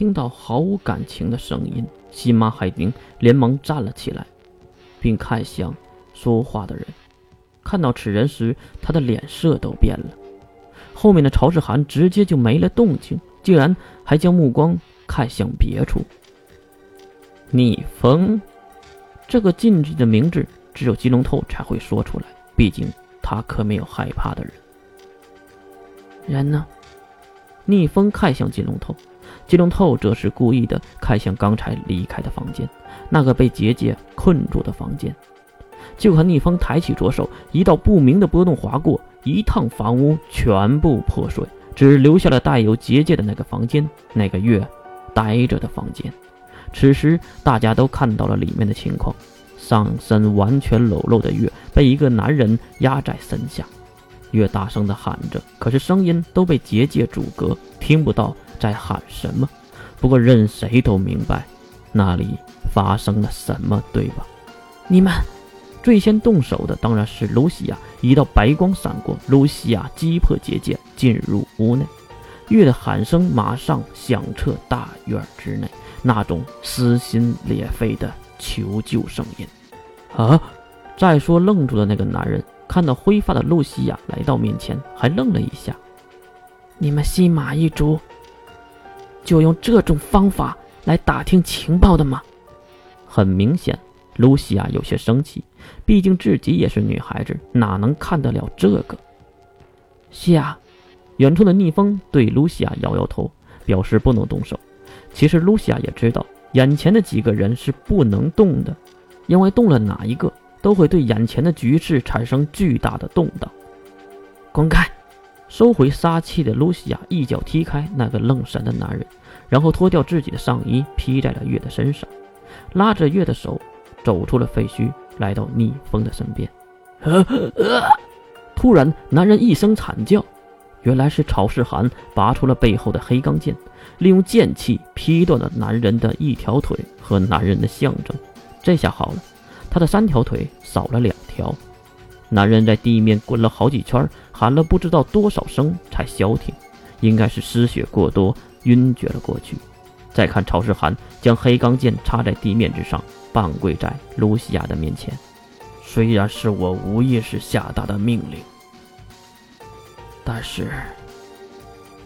听到毫无感情的声音，西马海宁连忙站了起来，并看向说话的人。看到此人时，他的脸色都变了。后面的曹世涵直接就没了动静，竟然还将目光看向别处。逆风，这个禁忌的名字只有金龙透才会说出来，毕竟他可没有害怕的人。人呢？逆风看向金龙透，金龙透则是故意的看向刚才离开的房间，那个被结界困住的房间。就看逆风抬起左手，一道不明的波动划过，一趟房屋全部破碎，只留下了带有结界的那个房间，那个月呆着的房间。此时，大家都看到了里面的情况：上身完全裸露的月被一个男人压在身下，月大声的喊着，可是声音都被结界阻隔，听不到在喊什么。不过，任谁都明白那里发生了什么，对吧？你们最先动手的当然是露西亚，一道白光闪过，露西亚击破结界，进入屋内。月的喊声马上响彻大院之内。那种撕心裂肺的求救声音，啊！再说愣住的那个男人看到灰发的露西亚来到面前，还愣了一下。你们西马一族就用这种方法来打听情报的吗？很明显，露西亚有些生气，毕竟自己也是女孩子，哪能看得了这个？西亚，远处的逆风对露西亚摇摇头，表示不能动手。其实露西亚也知道，眼前的几个人是不能动的，因为动了哪一个，都会对眼前的局势产生巨大的动荡。滚开！收回杀气的露西亚一脚踢开那个愣神的男人，然后脱掉自己的上衣披在了月的身上，拉着月的手走出了废墟，来到逆风的身边。突然，男人一声惨叫，原来是曹世涵拔出了背后的黑钢剑。利用剑气劈断了男人的一条腿和男人的象征，这下好了，他的三条腿少了两条。男人在地面滚了好几圈，喊了不知道多少声才消停，应该是失血过多晕厥了过去。再看曹世涵将黑钢剑插在地面之上，半跪在露西亚的面前。虽然是我无意识下达的命令，但是。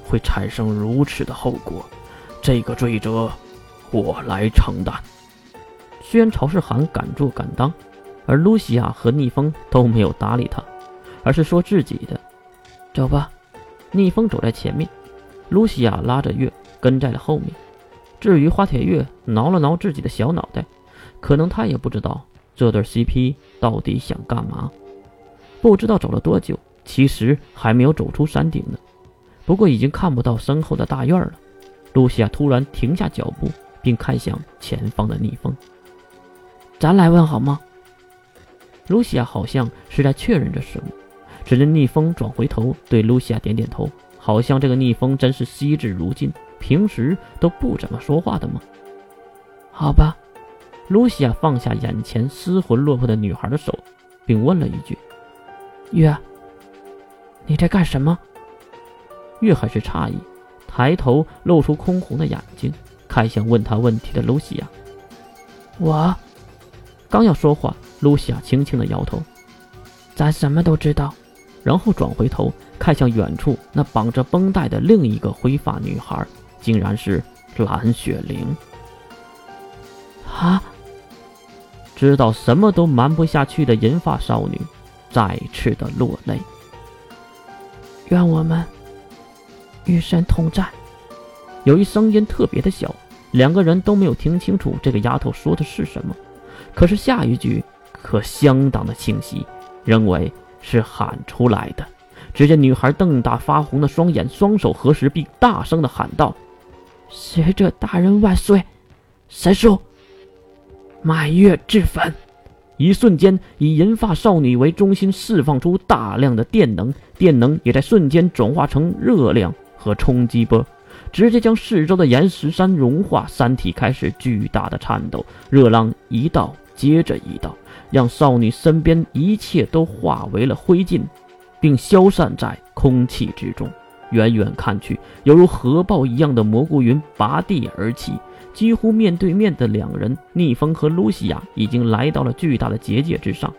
会产生如此的后果，这个罪责我来承担。虽然曹世涵敢做敢当，而露西亚和逆风都没有搭理他，而是说自己的：“走吧。”逆风走在前面，露西亚拉着月跟在了后面。至于花铁月，挠了挠自己的小脑袋，可能他也不知道这对 CP 到底想干嘛。不知道走了多久，其实还没有走出山顶呢。不过已经看不到身后的大院了。露西亚突然停下脚步，并看向前方的逆风：“咱来问好吗？”露西亚好像是在确认着什么。只见逆风转回头，对露西亚点点头，好像这个逆风真是惜字如金，平时都不怎么说话的吗？好吧。露西亚放下眼前失魂落魄的女孩的手，并问了一句：“月，你在干什么？”月很是诧异，抬头露出空红的眼睛，看向问他问题的露西亚。我刚要说话，露西亚轻轻的摇头：“咱什么都知道。”然后转回头看向远处那绑着绷带的另一个灰发女孩，竟然是蓝雪玲。啊！知道什么都瞒不下去的银发少女，再次的落泪。愿我们。与神同在，有一声音特别的小，两个人都没有听清楚这个丫头说的是什么。可是下一句可相当的清晰，认为是喊出来的。只见女孩瞪大发红的双眼，双手合十，并大声的喊道：“学者大人万岁！神兽，满月至焚！”一瞬间，以银发少女为中心，释放出大量的电能，电能也在瞬间转化成热量。和冲击波，直接将四周的岩石山融化，山体开始巨大的颤抖，热浪一道接着一道，让少女身边一切都化为了灰烬，并消散在空气之中。远远看去，犹如核爆一样的蘑菇云拔地而起。几乎面对面的两人，逆风和露西亚已经来到了巨大的结界之上。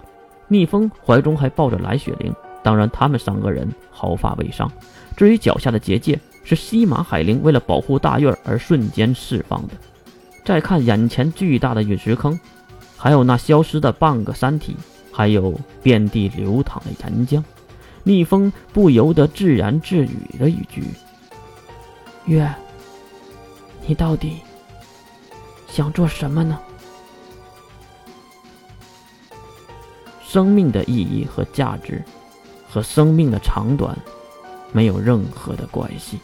逆风怀中还抱着来雪灵，当然他们三个人毫发未伤。至于脚下的结界，是西马海灵为了保护大院而瞬间释放的。再看眼前巨大的陨石坑，还有那消失的半个山体，还有遍地流淌的岩浆，逆风不由得自言自语了一句：“月，你到底？”想做什么呢？生命的意义和价值，和生命的长短，没有任何的关系。